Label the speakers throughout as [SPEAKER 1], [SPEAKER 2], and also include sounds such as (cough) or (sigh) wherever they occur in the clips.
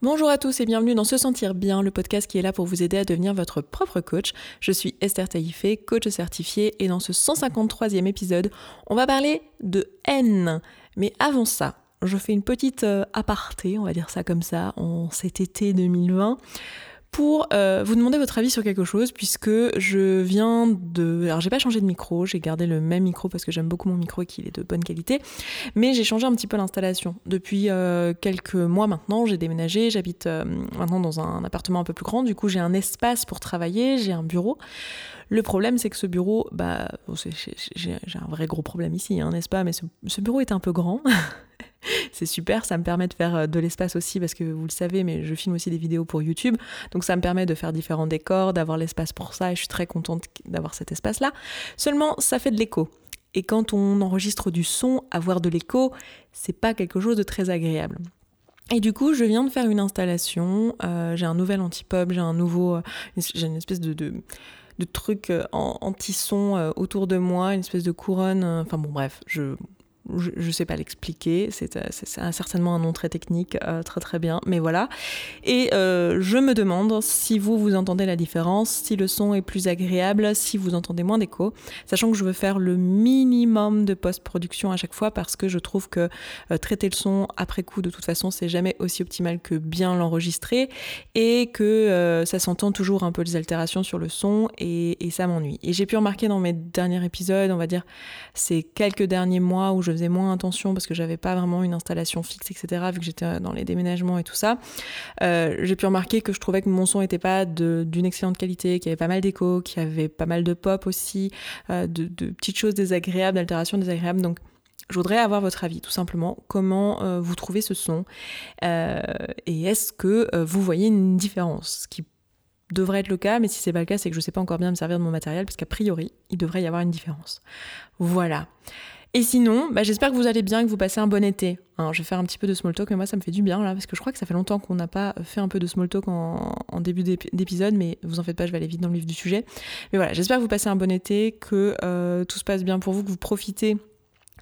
[SPEAKER 1] Bonjour à tous et bienvenue dans Se Sentir Bien, le podcast qui est là pour vous aider à devenir votre propre coach. Je suis Esther Taïfé, coach certifiée, et dans ce 153e épisode, on va parler de haine. Mais avant ça, je fais une petite euh, aparté, on va dire ça comme ça, en cet été 2020 pour euh, vous demander votre avis sur quelque chose, puisque je viens de... Alors j'ai pas changé de micro, j'ai gardé le même micro parce que j'aime beaucoup mon micro et qu'il est de bonne qualité, mais j'ai changé un petit peu l'installation. Depuis euh, quelques mois maintenant, j'ai déménagé, j'habite euh, maintenant dans un appartement un peu plus grand, du coup j'ai un espace pour travailler, j'ai un bureau. Le problème, c'est que ce bureau, bah, j'ai un vrai gros problème ici, hein, n'est-ce pas? Mais ce bureau est un peu grand. (laughs) (laughs) c'est super, ça me permet de faire euh, de l'espace aussi parce que vous le savez, mais je filme aussi des vidéos pour YouTube, donc ça me permet de faire différents décors, d'avoir l'espace pour ça et je suis très contente d'avoir cet espace-là. Seulement, ça fait de l'écho. Et quand on enregistre du son, avoir de l'écho, c'est pas quelque chose de très agréable. Et du coup, je viens de faire une installation. Euh, j'ai un nouvel anti-pop, j'ai un nouveau, euh, j'ai une espèce de, de, truc anti-son autour de moi, une espèce de couronne. enfin bon, bref, je je ne sais pas l'expliquer, c'est euh, certainement un nom très technique, euh, très très bien, mais voilà. Et euh, je me demande si vous, vous entendez la différence, si le son est plus agréable, si vous entendez moins d'écho, sachant que je veux faire le minimum de post-production à chaque fois parce que je trouve que traiter le son après coup, de toute façon, c'est jamais aussi optimal que bien l'enregistrer et que ça s'entend toujours un peu des altérations sur le son et, et ça m'ennuie. Et j'ai pu remarquer dans mes derniers épisodes, on va dire ces quelques derniers mois où je moins attention parce que j'avais pas vraiment une installation fixe, etc., vu que j'étais dans les déménagements et tout ça, euh, j'ai pu remarquer que je trouvais que mon son n'était pas d'une excellente qualité, qu'il y avait pas mal d'écho, qu'il y avait pas mal de pop aussi, euh, de, petites choses désagréables, d'altérations désagréables. Donc, je voudrais avoir votre avis, tout simplement. Comment euh, vous trouvez ce son Et est-ce que vous voyez une différence? Ce qui devrait être le cas, mais si c'est pas le cas, c'est que je sais pas encore bien me servir de mon matériel, parce qu'a priori, il devrait y avoir une différence. Voilà. Et sinon, bah, j'espère que vous allez bien, que vous passez un bon été. Je vais faire un petit peu de small talk, mais moi, ça me fait du bien, là, parce que je crois que ça fait longtemps qu'on n'a pas fait un peu de small talk en, début d'épisode, mais vous en faites pas, je vais aller vite dans le vif du sujet. Mais voilà, j'espère que vous passez un bon été, que euh, tout se passe bien pour vous, que vous profitez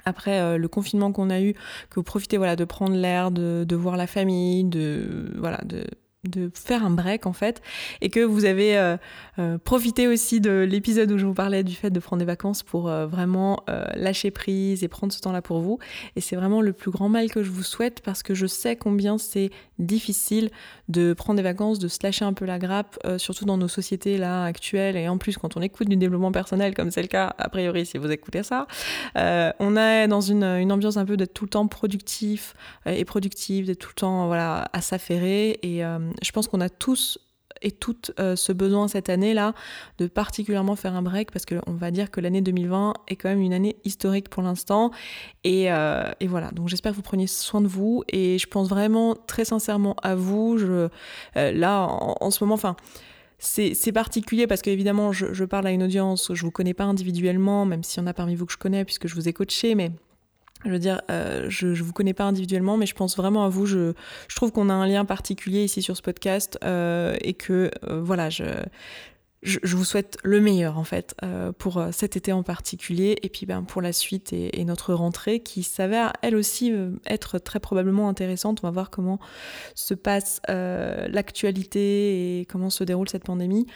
[SPEAKER 1] après euh, le confinement qu'on a eu, que vous profitez voilà de prendre l'air, de, voir la famille, de voilà de de faire un break en fait et que vous avez euh, euh, profité aussi de l'épisode où je vous parlais du fait de prendre des vacances pour euh, vraiment lâcher prise et prendre ce temps-là pour vous. Et c'est vraiment le plus grand mal que je vous souhaite parce que je sais combien c'est difficile de prendre des vacances, de se lâcher un peu la grappe, surtout dans nos sociétés là actuelles. Et en plus quand on écoute du développement personnel comme c'est le cas a priori si vous écoutez ça, on est dans une, une ambiance un peu d'être tout le temps productif et productif, d'être tout le temps voilà à s'affairer. Et je pense qu'on a tous et toutes euh, ce besoin cette année-là de particulièrement faire un break parce qu'on va dire que l'année 2020 est quand même une année historique pour l'instant. Et, euh, voilà, donc j'espère que vous preniez soin de vous et je pense vraiment très sincèrement à vous. Je, euh, là, en, ce moment, enfin... C'est particulier parce qu'évidemment, je, je parle à une audience, je vous connais pas individuellement, même s'il y en a parmi vous que je connais puisque je vous ai coaché, mais je veux dire, euh, je ne vous connais pas individuellement, mais je pense vraiment à vous. Je, trouve qu'on a un lien particulier ici sur ce podcast euh, et que, euh, voilà, je, vous souhaite le meilleur en fait pour cet été en particulier et puis ben, pour la suite et notre rentrée qui s'avère elle aussi être très probablement intéressante. On va voir comment se passe l'actualité et comment se déroule cette pandémie.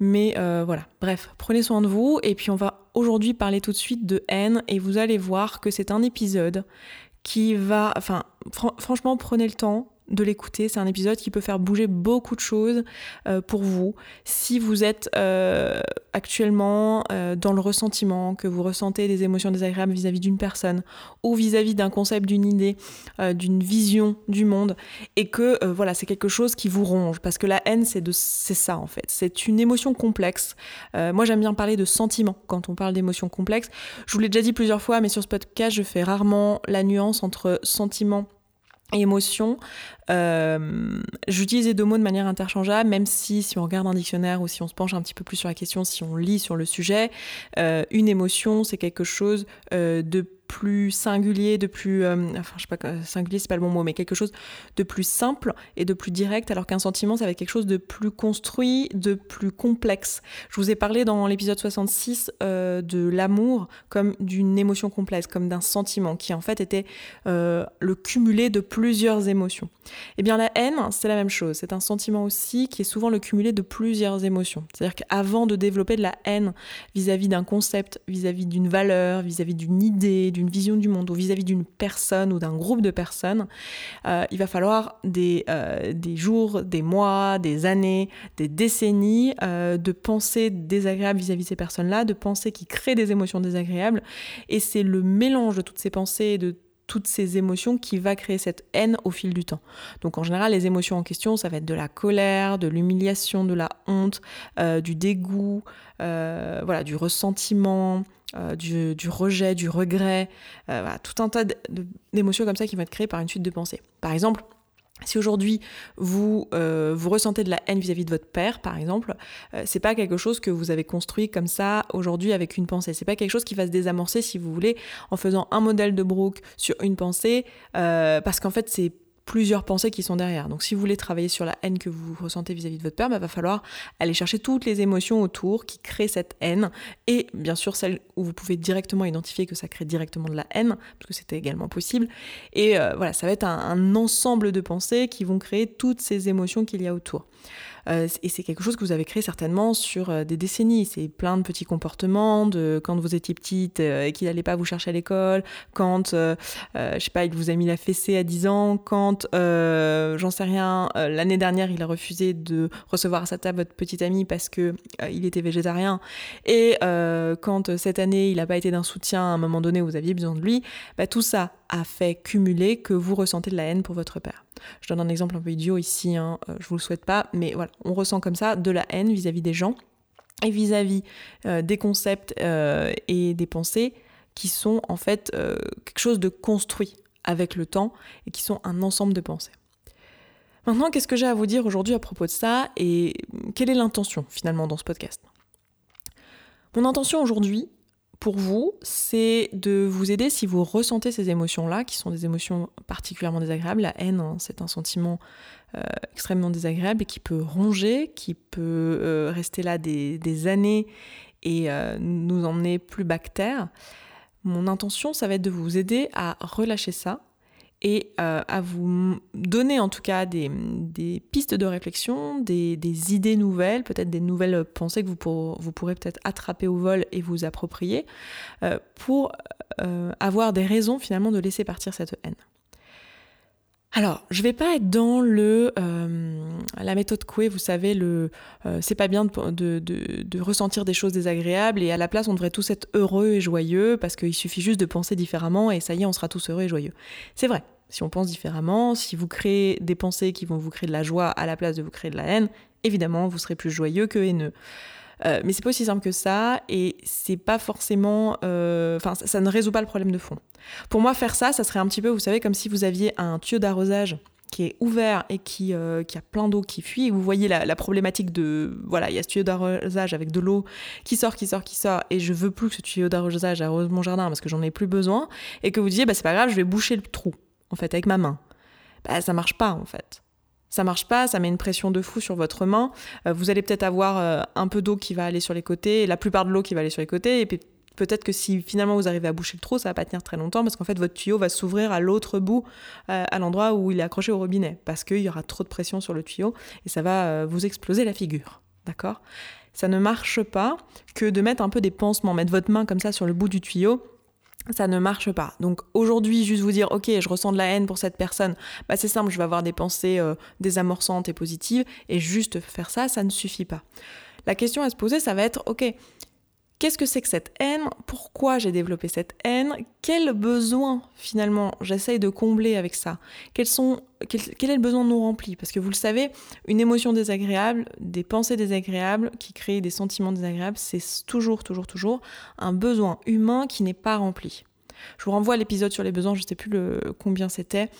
[SPEAKER 1] Mais voilà, bref, prenez soin de vous et puis on va aujourd'hui parler tout de suite de haine et vous allez voir que c'est un épisode qui va... Enfin, franchement, prenez le temps de l'écouter. C'est un épisode qui peut faire bouger beaucoup de choses euh, pour vous. Si vous êtes euh, actuellement euh, dans le ressentiment, que vous ressentez des émotions désagréables vis-à-vis d'une personne ou vis-à-vis d'un concept, d'une idée, d'une vision du monde, et que voilà, c'est quelque chose qui vous ronge, parce que la haine, c'est de, c'est ça en fait. C'est une émotion complexe. moi, j'aime bien parler de sentiments quand on parle d'émotions complexes. Je vous l'ai déjà dit plusieurs fois, mais sur ce podcast, je fais rarement la nuance entre sentiment émotion. Euh, J'utilise les deux mots de manière interchangeable, même si si on regarde un dictionnaire ou si on se penche un petit peu plus sur la question, si on lit sur le sujet, euh, une émotion, c'est quelque chose euh, de plus singulier, de plus, euh, enfin je sais pas, singulier c'est pas le bon mot, mais quelque chose de plus simple et de plus direct, alors qu'un sentiment ça va être quelque chose de plus construit, de plus complexe. Je vous ai parlé dans l'épisode 66 euh, de l'amour comme d'une émotion complexe, comme d'un sentiment qui en fait était euh, le cumulé de plusieurs émotions. Eh bien la haine, c'est la même chose, c'est un sentiment aussi qui est souvent le cumulé de plusieurs émotions. C'est-à-dire qu'avant de développer de la haine vis-à-vis d'un concept, vis-à-vis d'une valeur, vis-à-vis d'une idée, vision du monde, ou vis-à-vis d'une personne ou d'un groupe de personnes, euh, il va falloir des, euh, des jours, des mois, des années, des décennies euh, de pensées désagréables vis-à-vis de ces personnes-là, de pensées qui créent des émotions désagréables. Et c'est le mélange de toutes ces pensées, de toutes ces émotions qui va créer cette haine au fil du temps. Donc en général, les émotions en question, ça va être de la colère, de l'humiliation, de la honte, euh, du dégoût, euh, voilà, du ressentiment, euh, du, rejet, du regret, tout un tas d'émotions comme ça qui vont être créées par une suite de pensées. Par exemple, si aujourd'hui vous, euh, vous ressentez de la haine vis-à-vis de votre père, par exemple, euh, c'est pas quelque chose que vous avez construit comme ça aujourd'hui avec une pensée. C'est pas quelque chose qui va se désamorcer, si vous voulez, en faisant un modèle de Brooke sur une pensée, euh, parce qu'en fait c'est plusieurs pensées qui sont derrière. Donc si vous voulez travailler sur la haine que vous ressentez vis-à-vis de votre père, il bah, va falloir aller chercher toutes les émotions autour qui créent cette haine et bien sûr celles où vous pouvez directement identifier que ça crée directement de la haine, parce que c'était également possible. Et euh, voilà, ça va être un ensemble de pensées qui vont créer toutes ces émotions qu'il y a autour. Euh, et c'est quelque chose que vous avez créé certainement sur euh, des décennies. C'est plein de petits comportements de quand vous étiez petite euh, et qu'il n'allait pas vous chercher à l'école, quand, je sais pas, il vous a mis la fessée à 10 ans, quand, j'en sais rien, l'année dernière, il a refusé de recevoir à sa table votre petite amie parce que il était végétarien, et quand cette année, il n'a pas été d'un soutien à un moment donné où vous aviez besoin de lui, bah, tout ça a fait cumuler que vous ressentez de la haine pour votre père. Je donne un exemple un peu idiot ici, hein, euh, je vous le souhaite pas, mais voilà, on ressent comme ça de la haine vis-à-vis des gens et vis-à-vis euh, des concepts euh, et des pensées qui sont en fait quelque chose de construit avec le temps et qui sont un ensemble de pensées. Maintenant, qu'est-ce que j'ai à vous dire aujourd'hui à propos de ça et quelle est l'intention finalement dans ce podcast? Mon intention aujourd'hui, pour vous, c'est de vous aider si vous ressentez ces émotions-là, qui sont des émotions particulièrement désagréables. La haine, hein, c'est un sentiment euh, extrêmement désagréable et qui peut ronger, qui peut euh, rester là des, années et euh, nous emmener plus bactère. Mon intention, ça va être de vous aider à relâcher ça, et euh, à vous donner en tout cas des, pistes de réflexion, des, idées nouvelles, peut-être des nouvelles pensées que vous, pourrez peut-être attraper au vol et vous approprier euh, pour euh, avoir des raisons finalement de laisser partir cette haine. Alors, je vais pas être dans le la méthode Coué, vous savez, le c'est pas bien de, ressentir des choses désagréables et à la place on devrait tous être heureux et joyeux parce qu'il suffit juste de penser différemment et ça y est, on sera tous heureux et joyeux. C'est vrai, si on pense différemment, si vous créez des pensées qui vont vous créer de la joie à la place de vous créer de la haine, évidemment, vous serez plus joyeux que haineux. Euh, mais c'est pas aussi simple que ça et c'est pas forcément. Euh, enfin, ça, ne résout pas le problème de fond. Pour moi, faire ça, ça serait un petit peu, vous savez, comme si vous aviez un tuyau d'arrosage qui est ouvert et qui, euh, qui a plein d'eau qui fuit. Et vous voyez la, la, problématique de. Voilà, il y a ce tuyau d'arrosage avec de l'eau qui sort, qui sort, qui sort. Et je veux plus que ce tuyau d'arrosage arrose mon jardin parce que j'en ai plus besoin. Et que vous disiez, bah, c'est pas grave, je vais boucher le trou en fait, avec ma main. Bah, ça marche pas, en fait. Ça marche pas, ça met une pression de fou sur votre main. Euh, vous allez peut-être avoir euh, un peu d'eau qui va aller sur les côtés, la plupart de l'eau qui va aller sur les côtés, et puis peut-être que si finalement vous arrivez à boucher le trou, ça va pas tenir très longtemps parce qu'en fait votre tuyau va s'ouvrir à l'autre bout, euh, à l'endroit où il est accroché au robinet, parce qu'il y aura trop de pression sur le tuyau et ça va vous exploser la figure. D'accord? Ça ne marche pas que de mettre un peu des pansements, mettre votre main comme ça sur le bout du tuyau ça ne marche pas. Donc aujourd'hui, juste vous dire, ok, je ressens de la haine pour cette personne, bah c'est simple, je vais avoir des pensées euh, désamorçantes et positives, et juste faire ça, ça ne suffit pas. La question à se poser, ça va être, ok, Qu'est-ce que c'est que cette haine? Pourquoi j'ai développé cette haine? Quel besoin finalement j'essaye de combler avec ça? Sont, quel, est le besoin non rempli Parce que vous le savez, une émotion désagréable, des pensées désagréables qui créent des sentiments désagréables, c'est toujours, toujours, toujours un besoin humain qui n'est pas rempli. Je vous renvoie à l'épisode sur les besoins, je ne sais plus le, combien c'était,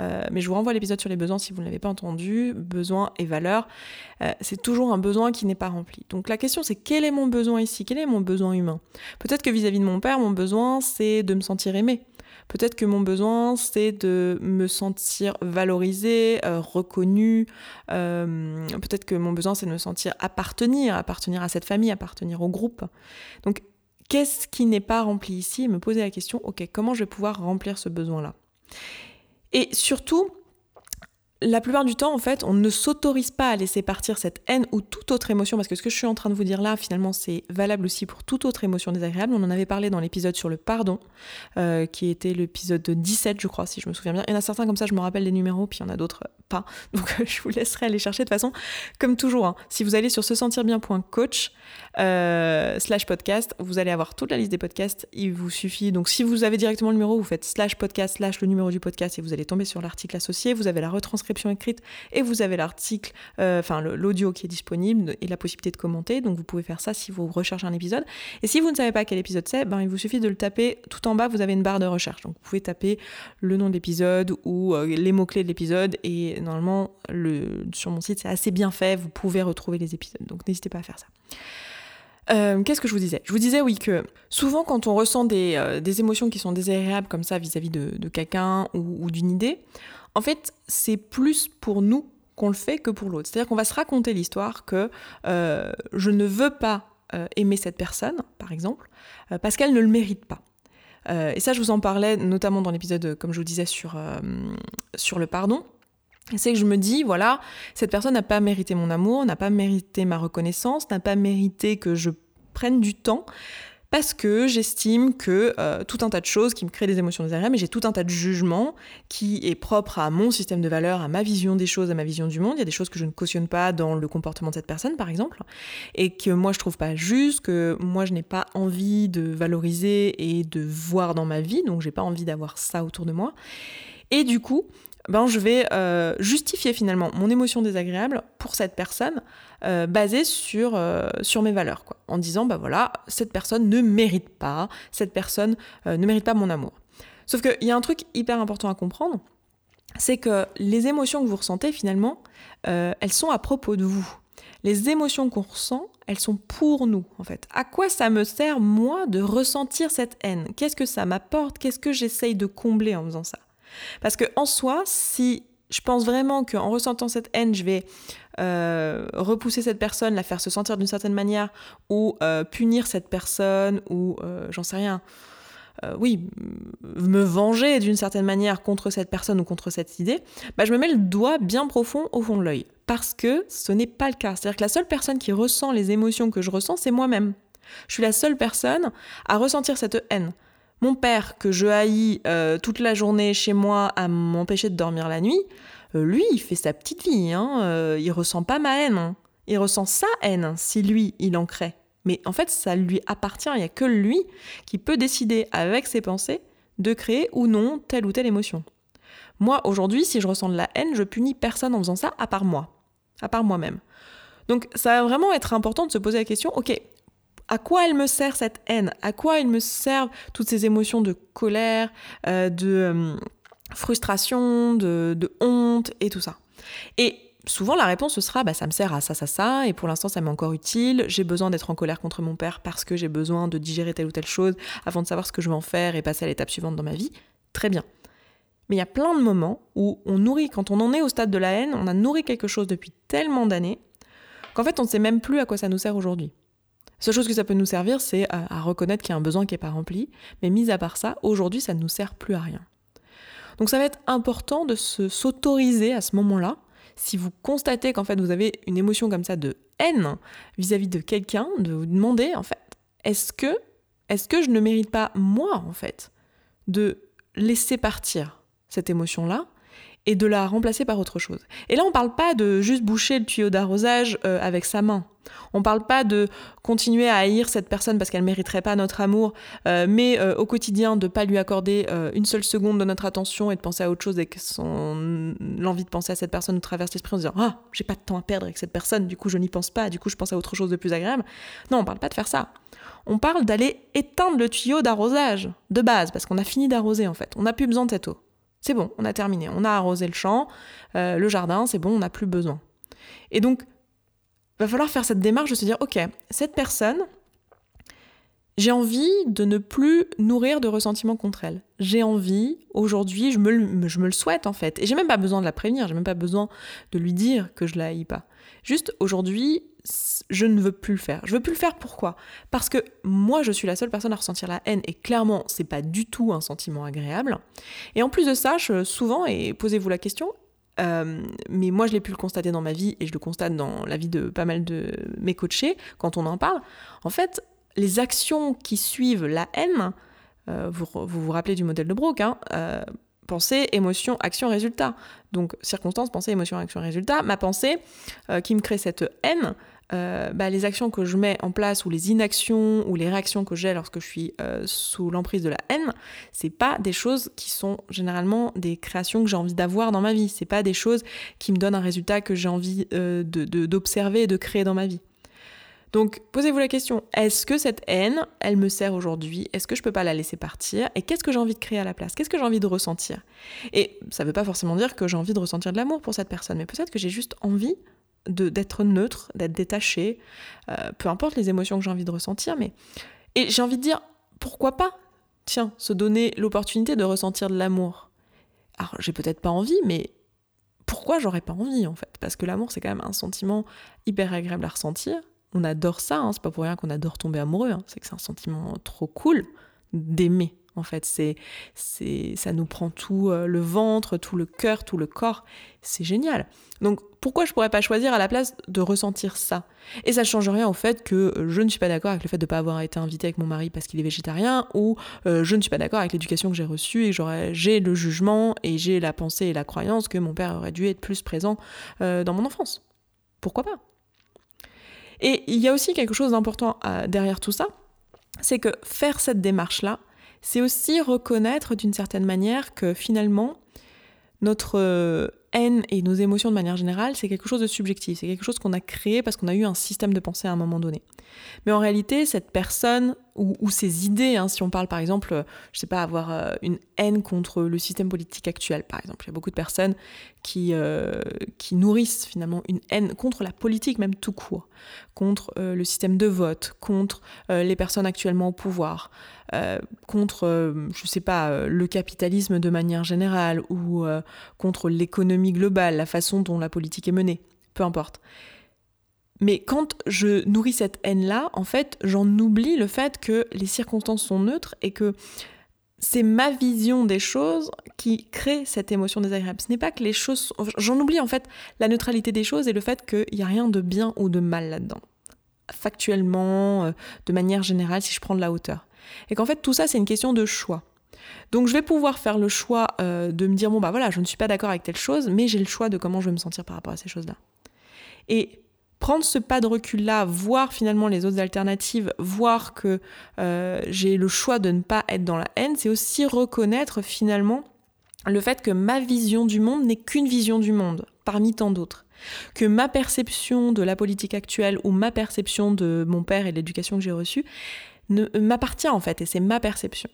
[SPEAKER 1] euh, mais je vous renvoie à l'épisode sur les besoins si vous ne l'avez pas entendu. Besoins et valeurs, euh, c'est toujours un besoin qui n'est pas rempli. Donc la question c'est quel est mon besoin ici? Quel est mon besoin humain? Peut-être que vis-à-vis de mon père, mon besoin c'est de me sentir aimé. Peut-être que mon besoin, c'est de me sentir valorisé, euh, reconnu. Peut-être que mon besoin, c'est de me sentir appartenir, appartenir à cette famille, appartenir au groupe. Donc Qu'est-ce qui n'est pas rempli ici Et me poser la question, ok, comment je vais pouvoir remplir ce besoin-là? Et surtout, la plupart du temps, en fait, on ne s'autorise pas à laisser partir cette haine ou toute autre émotion, parce que ce que je suis en train de vous dire là, finalement, c'est valable aussi pour toute autre émotion désagréable. On en avait parlé dans l'épisode sur le pardon, euh, qui était l'épisode 17, je crois, si je me souviens bien. Il y en a certains comme ça, je me rappelle les numéros, puis il y en a d'autres pas. (laughs) Donc je vous laisserai aller chercher de toute façon, comme toujours. Hein, si vous allez sur se sentir bien.coach euh, slash podcast, vous allez avoir toute la liste des podcasts. Il vous suffit, donc si vous avez directement le numéro, vous faites slash podcast slash le numéro du podcast et vous allez tomber sur l'article associé. Vous avez la retranscription écrite et vous avez l'article, euh, enfin l'audio qui est disponible et la possibilité de commenter. Donc vous pouvez faire ça si vous recherchez un épisode. Et si vous ne savez pas quel épisode c'est, ben, il vous suffit de le taper tout en bas, vous avez une barre de recherche. Donc vous pouvez taper le nom de l'épisode ou euh, les mots-clés de l'épisode et normalement le, sur mon site c'est assez bien fait, vous pouvez retrouver les épisodes. Donc n'hésitez pas à faire ça. Euh, qu'est-ce que je vous disais? Je vous disais oui que souvent quand on ressent des, émotions qui sont désagréables comme ça vis-à-vis de, quelqu'un ou d'une idée, en fait, c'est plus pour nous qu'on le fait que pour l'autre. C'est-à-dire qu'on va se raconter l'histoire que euh, je ne veux pas euh, aimer cette personne, par exemple, euh, parce qu'elle ne le mérite pas. et ça, je vous en parlais notamment dans l'épisode, comme je vous disais, sur, sur le pardon. C'est que je me dis, voilà, cette personne n'a pas mérité mon amour, n'a pas mérité ma reconnaissance, n'a pas mérité que je prenne du temps parce que j'estime que euh, tout un tas de choses qui me créent des émotions désagréables, mais j'ai tout un tas de jugements qui est propre à mon système de valeurs, à ma vision des choses, à ma vision du monde. Il y a des choses que je ne cautionne pas dans le comportement de cette personne, par exemple, et que moi je trouve pas juste, que moi je n'ai pas envie de valoriser et de voir dans ma vie, donc j'ai pas envie d'avoir ça autour de moi. Et du coup, ben, je vais euh, justifier finalement mon émotion désagréable pour cette personne euh, basée sur, euh, sur mes valeurs, quoi, en disant, bah voilà, cette personne ne mérite pas, cette personne ne mérite pas mon amour. Sauf qu'il y a un truc hyper important à comprendre, c'est que les émotions que vous ressentez finalement, elles sont à propos de vous. Les émotions qu'on ressent, elles sont pour nous, en fait. À quoi ça me sert, moi, de ressentir cette haine? Qu'est-ce que ça m'apporte? Qu'est-ce que j'essaye de combler en faisant ça? Parce que en soi, si je pense vraiment qu'en ressentant cette haine, je vais euh, repousser cette personne, la faire se sentir d'une certaine manière, ou euh, punir cette personne, ou euh, j'en sais rien, oui, me venger d'une certaine manière contre cette personne ou contre cette idée, bah, je me mets le doigt bien profond au fond de l'œil. Parce que ce n'est pas le cas. C'est-à-dire que la seule personne qui ressent les émotions que je ressens, c'est moi-même. Je suis la seule personne à ressentir cette haine. Mon père, que je haïs euh, toute la journée chez moi à m'empêcher de dormir la nuit, euh, lui, il fait sa petite vie. Hein, euh, il ressent pas ma haine. Hein. Il ressent sa haine si lui, il en crée. Mais en fait, ça lui appartient. Il n'y a que lui qui peut décider avec ses pensées de créer ou non telle ou telle émotion. Moi, aujourd'hui, si je ressens de la haine, je punis personne en faisant ça à part moi, à part moi-même. Donc ça va vraiment être important de se poser la question, ok, à quoi elle me sert cette haine? À quoi elle me servent toutes ces émotions de colère, euh, de euh, frustration, de, honte et tout ça? Et souvent la réponse ce sera bah, ça me sert à ça, ça, ça, et pour l'instant ça m'est encore utile, j'ai besoin d'être en colère contre mon père parce que j'ai besoin de digérer telle ou telle chose avant de savoir ce que je vais en faire et passer à l'étape suivante dans ma vie. Très bien. Mais il y a plein de moments où on nourrit, quand on en est au stade de la haine, on a nourri quelque chose depuis tellement d'années qu'en fait on ne sait même plus à quoi ça nous sert aujourd'hui. Seule chose que ça peut nous servir, c'est à, reconnaître qu'il y a un besoin qui n'est pas rempli. Mais mis à part ça, aujourd'hui, ça ne nous sert plus à rien. Donc ça va être important de s'autoriser à ce moment-là, si vous constatez qu'en fait vous avez une émotion comme ça de haine vis-à-vis de quelqu'un, de vous demander en fait, est-ce que, est-ce que je ne mérite pas moi en fait de laisser partir cette émotion-là et de la remplacer par autre chose. Et là, on ne parle pas de juste boucher le tuyau d'arrosage euh, avec sa main. On ne parle pas de continuer à haïr cette personne parce qu'elle ne mériterait pas notre amour, euh, mais euh, au quotidien de ne pas lui accorder une seule seconde de notre attention et de penser à autre chose et que son... l'envie de penser à cette personne nous traverse l'esprit en disant Ah, j'ai pas de temps à perdre avec cette personne, du coup je n'y pense pas, du coup je pense à autre chose de plus agréable. Non, on ne parle pas de faire ça. On parle d'aller éteindre le tuyau d'arrosage de base parce qu'on a fini d'arroser en fait. On n'a plus besoin de cette eau. C'est bon, on a terminé. On a arrosé le champ, euh, le jardin, c'est bon, on n'a plus besoin. Et donc, va falloir faire cette démarche de se dire, ok, cette personne, j'ai envie de ne plus nourrir de ressentiment contre elle. J'ai envie, aujourd'hui, je me, je me le souhaite en fait. Et j'ai même pas besoin de la prévenir, j'ai même pas besoin de lui dire que je la haïs pas. Juste aujourd'hui, je ne veux plus le faire. Je veux plus le faire pourquoi? Parce que moi, je suis la seule personne à ressentir la haine et clairement, c'est pas du tout un sentiment agréable. Et en plus de ça, je, souvent, et posez-vous la question, euh, mais moi, je l'ai pu le constater dans ma vie et je le constate dans la vie de pas mal de mes coachés quand on en parle. En fait, les actions qui suivent la haine, euh, vous, vous, rappelez du modèle de Brock, hein, euh, pensée, émotion, action, résultat. Donc circonstance, pensée, émotion, action, résultat. Ma pensée qui me crée cette haine, euh, bah, les actions que je mets en place ou les inactions ou les réactions que j'ai lorsque je suis euh, sous l'emprise de la haine, c'est pas des choses qui sont généralement des créations que j'ai envie d'avoir dans ma vie. C'est pas des choses qui me donnent un résultat que j'ai envie euh, d'observer et de créer dans ma vie. Donc posez-vous la question, est-ce que cette haine, elle me sert aujourd'hui? Est-ce que je peux pas la laisser partir? Et qu'est-ce que j'ai envie de créer à la place? Qu'est-ce que j'ai envie de ressentir? Et ça veut pas forcément dire que j'ai envie de ressentir de l'amour pour cette personne, mais peut-être que j'ai juste envie d'être neutre, d'être détaché, euh, peu importe les émotions que j'ai envie de ressentir, mais et j'ai envie de dire pourquoi pas, tiens, se donner l'opportunité de ressentir de l'amour. Alors j'ai peut-être pas envie, mais pourquoi j'aurais pas envie en fait? Parce que l'amour c'est quand même un sentiment hyper agréable à ressentir. On adore ça, hein, c'est pas pour rien qu'on adore tomber amoureux, hein. c'est que c'est un sentiment trop cool d'aimer en fait. C'est, ça nous prend tout euh, le ventre, tout le cœur, tout le corps. C'est génial. Donc pourquoi je pourrais pas choisir à la place de ressentir ça? Et ça change rien au fait que je ne suis pas d'accord avec le fait de ne pas avoir été invité avec mon mari parce qu'il est végétarien, ou euh, je ne suis pas d'accord avec l'éducation que j'ai reçue et j'ai le jugement et j'ai la pensée et la croyance que mon père aurait dû être plus présent euh, dans mon enfance. Pourquoi pas? Et il y a aussi quelque chose d'important derrière tout ça, c'est que faire cette démarche-là, c'est aussi reconnaître d'une certaine manière que finalement, notre euh, haine et nos émotions de manière générale, c'est quelque chose de subjectif, c'est quelque chose qu'on a créé parce qu'on a eu un système de pensée à un moment donné. Mais en réalité, cette personne ou, ces idées, hein, si on parle par exemple, je sais pas, avoir euh, une haine contre le système politique actuel, par exemple, il y a beaucoup de personnes qui, euh, nourrissent finalement une haine contre la politique même tout court, contre le système de vote, contre les personnes actuellement au pouvoir, euh, contre, euh, je sais pas, euh, le capitalisme de manière générale ou contre l'économie globale, la façon dont la politique est menée, peu importe. Mais quand je nourris cette haine-là, en fait, j'en oublie le fait que les circonstances sont neutres et que c'est ma vision des choses qui crée cette émotion désagréable. Ce n'est pas que les choses... J'en oublie en fait la neutralité des choses et le fait qu'il n'y a rien de bien ou de mal là-dedans. Factuellement, de manière générale, si je prends de la hauteur. Et qu'en fait, tout ça, c'est une question de choix. Donc je vais pouvoir faire le choix euh, de me dire, bon, bah voilà, je ne suis pas d'accord avec telle chose, mais j'ai le choix de comment je vais me sentir par rapport à ces choses-là. Et prendre ce pas de recul-là, voir finalement les autres alternatives, voir que euh, j'ai le choix de ne pas être dans la haine, c'est aussi reconnaître finalement le fait que ma vision du monde n'est qu'une vision du monde, parmi tant d'autres. Que ma perception de la politique actuelle ou ma perception de mon père et l'éducation que j'ai reçue m'appartient en fait, et c'est ma perception.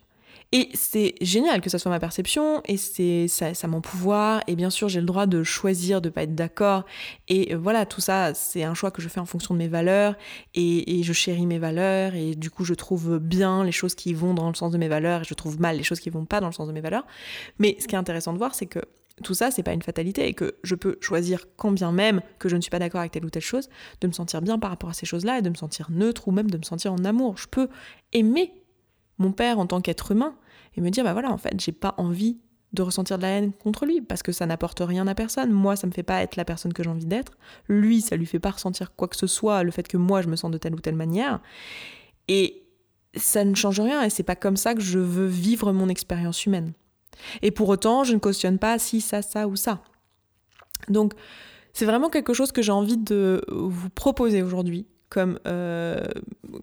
[SPEAKER 1] Et c'est génial que ça soit ma perception, et c'est ça, ça mon pouvoir, et bien sûr j'ai le droit de choisir de pas être d'accord, et euh, voilà, tout ça c'est un choix que je fais en fonction de mes valeurs, et, je chéris mes valeurs, et du coup je trouve bien les choses qui vont dans le sens de mes valeurs, et je trouve mal les choses qui vont pas dans le sens de mes valeurs. Mais ce qui est intéressant de voir, c'est que tout ça, c'est pas une fatalité et que je peux choisir, quand bien même que je ne suis pas d'accord avec telle ou telle chose, de me sentir bien par rapport à ces choses-là et de me sentir neutre ou même de me sentir en amour. Je peux aimer mon père en tant qu'être humain et me dire, bah voilà, en fait, j'ai pas envie de ressentir de la haine contre lui parce que ça n'apporte rien à personne. Moi, ça me fait pas être la personne que j'ai envie d'être. Lui, ça lui fait pas ressentir quoi que ce soit, le fait que moi, je me sens de telle ou telle manière. Et ça ne change rien et c'est pas comme ça que je veux vivre mon expérience humaine. Et pour autant, je ne cautionne pas si, ça, ça ou ça. Donc, c'est vraiment quelque chose que j'ai envie de vous proposer aujourd'hui comme, euh,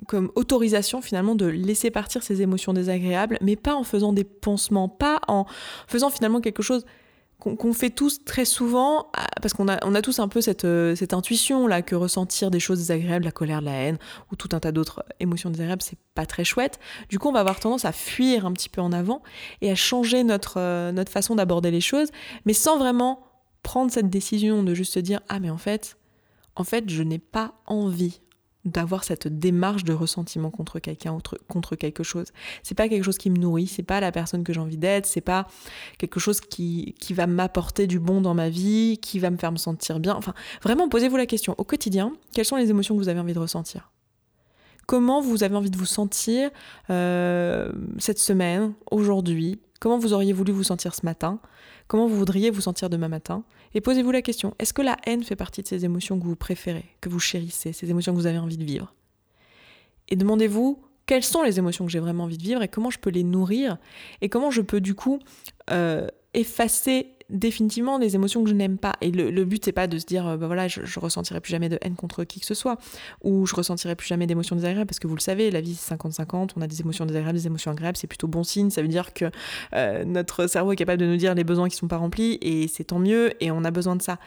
[SPEAKER 1] comme autorisation finalement de laisser partir ces émotions désagréables, mais pas en faisant des pansements, pas en faisant finalement quelque chose qu'on fait tous très souvent, ah, parce qu'on a, tous un peu cette, euh, cette intuition là que ressentir des choses désagréables, la colère, la haine, ou tout un tas d'autres émotions désagréables, c'est pas très chouette. Du coup, on va avoir tendance à fuir un petit peu en avant et à changer notre, euh, notre façon d'aborder les choses, mais sans vraiment prendre cette décision de juste se dire ah mais en fait, en fait, je n'ai pas envie d'avoir cette démarche de ressentiment contre quelqu'un contre quelque chose. C'est pas quelque chose qui me nourrit, c'est pas la personne que j'ai envie d'être, c'est pas quelque chose qui, va m'apporter du bon dans ma vie, qui va me faire me sentir bien. Enfin, vraiment, posez-vous la question. Au quotidien, quelles sont les émotions que vous avez envie de ressentir? Comment vous avez envie de vous sentir euh, cette semaine, aujourd'hui? Comment vous auriez voulu vous sentir ce matin? Comment vous voudriez vous sentir demain matin? Et posez-vous la question, est-ce que la haine fait partie de ces émotions que vous préférez, que vous chérissez, ces émotions que vous avez envie de vivre? Et demandez-vous quelles sont les émotions que j'ai vraiment envie de vivre et comment je peux les nourrir et comment je peux du coup euh, effacer définitivement des émotions que je n'aime pas. Et le, but, c'est pas de se dire, euh, bah voilà, je, je ressentirai plus jamais de haine contre qui que ce soit, ou je ressentirai plus jamais d'émotions désagréables, parce que vous le savez, la vie c'est 50-50, on a des émotions désagréables, des émotions agréables, c'est plutôt bon signe, ça veut dire que euh, notre cerveau est capable de nous dire les besoins qui sont pas remplis, et c'est tant mieux, et on a besoin de ça.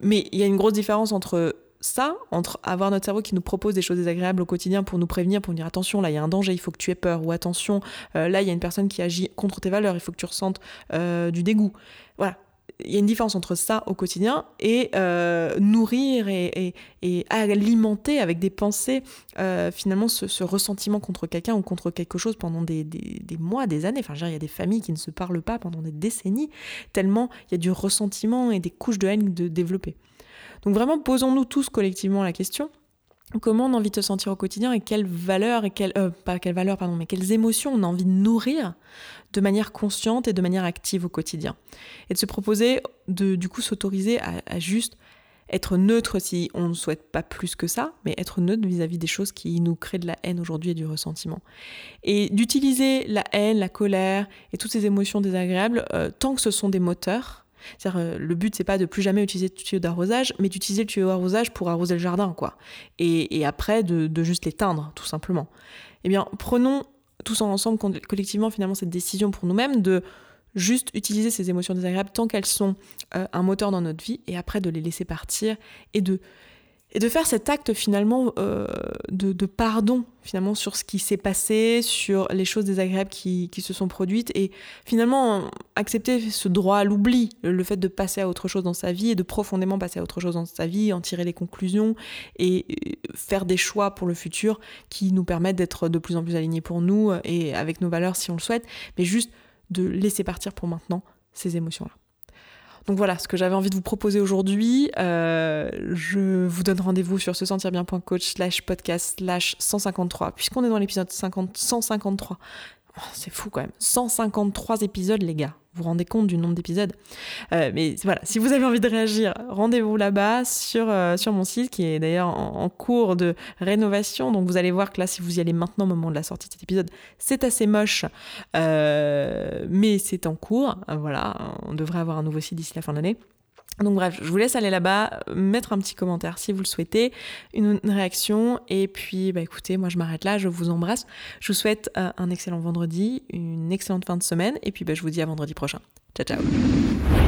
[SPEAKER 1] Mais il y a une grosse différence entre ça, entre avoir notre cerveau qui nous propose des choses désagréables au quotidien pour nous prévenir, pour nous dire attention, là il y a un danger, il faut que tu aies peur, ou attention, euh, là il y a une personne qui agit contre tes valeurs, il faut que tu ressentes euh, du dégoût. Voilà. Il y a une différence entre ça au quotidien et euh, nourrir et, alimenter avec des pensées finalement ce, ressentiment contre quelqu'un ou contre quelque chose pendant des, mois, des années. Enfin, il y a des familles qui ne se parlent pas pendant des décennies, tellement il y a du ressentiment et des couches de haine de développer. Donc vraiment, posons-nous tous collectivement la question comment on a envie de se sentir au quotidien et quelles valeurs et quelles euh, quelles valeurs pardon mais quelles émotions on a envie de nourrir de manière consciente et de manière active au quotidien et de se proposer de du coup s'autoriser à, juste être neutre si on ne souhaite pas plus que ça, mais être neutre vis-à-vis des choses qui nous créent de la haine aujourd'hui et du ressentiment. Et d'utiliser la haine, la colère et toutes ces émotions désagréables euh, tant que ce sont des moteurs euh, le but, c'est pas de plus jamais utiliser de tuyau d'arrosage, mais d'utiliser le tuyau d'arrosage pour arroser le jardin, quoi. Et, après, de, juste l'éteindre, tout simplement. Eh bien, prenons tous ensemble, collectivement, finalement, cette décision pour nous-mêmes de juste utiliser ces émotions désagréables tant qu'elles sont euh, un moteur dans notre vie, et après de les laisser partir et de et de faire cet acte finalement euh, de, pardon finalement sur ce qui s'est passé, sur les choses désagréables qui, se sont produites et finalement accepter ce droit à l'oubli, le fait de passer à autre chose dans sa vie et de profondément passer à autre chose dans sa vie, en tirer les conclusions et faire des choix pour le futur qui nous permettent d'être de plus en plus alignés pour nous et avec nos valeurs si on le souhaite, mais juste de laisser partir pour maintenant ces émotions-là. Donc voilà ce que j'avais envie de vous proposer aujourd'hui. Euh, je vous donne rendez-vous sur se sentir bien.coach slash podcast slash 153 puisqu'on est dans l'épisode 153. C'est fou quand même. 153 épisodes les gars vous rendez compte du nombre d'épisodes? Euh, mais voilà, si vous avez envie de réagir, rendez-vous là-bas sur, euh, mon site qui est d'ailleurs en, cours de rénovation. Donc vous allez voir que là, si vous y allez maintenant au moment de la sortie de cet épisode, c'est assez moche, euh, mais c'est en cours. voilà, on devrait avoir un nouveau site d'ici la fin de l'année. Donc bref, je vous laisse aller là-bas, mettre un petit commentaire si vous le souhaitez, une, réaction, et puis bah écoutez, moi je m'arrête là, je vous embrasse, je vous souhaite euh, un excellent vendredi, une excellente fin de semaine, et puis bah, je vous dis à vendredi prochain. Ciao ciao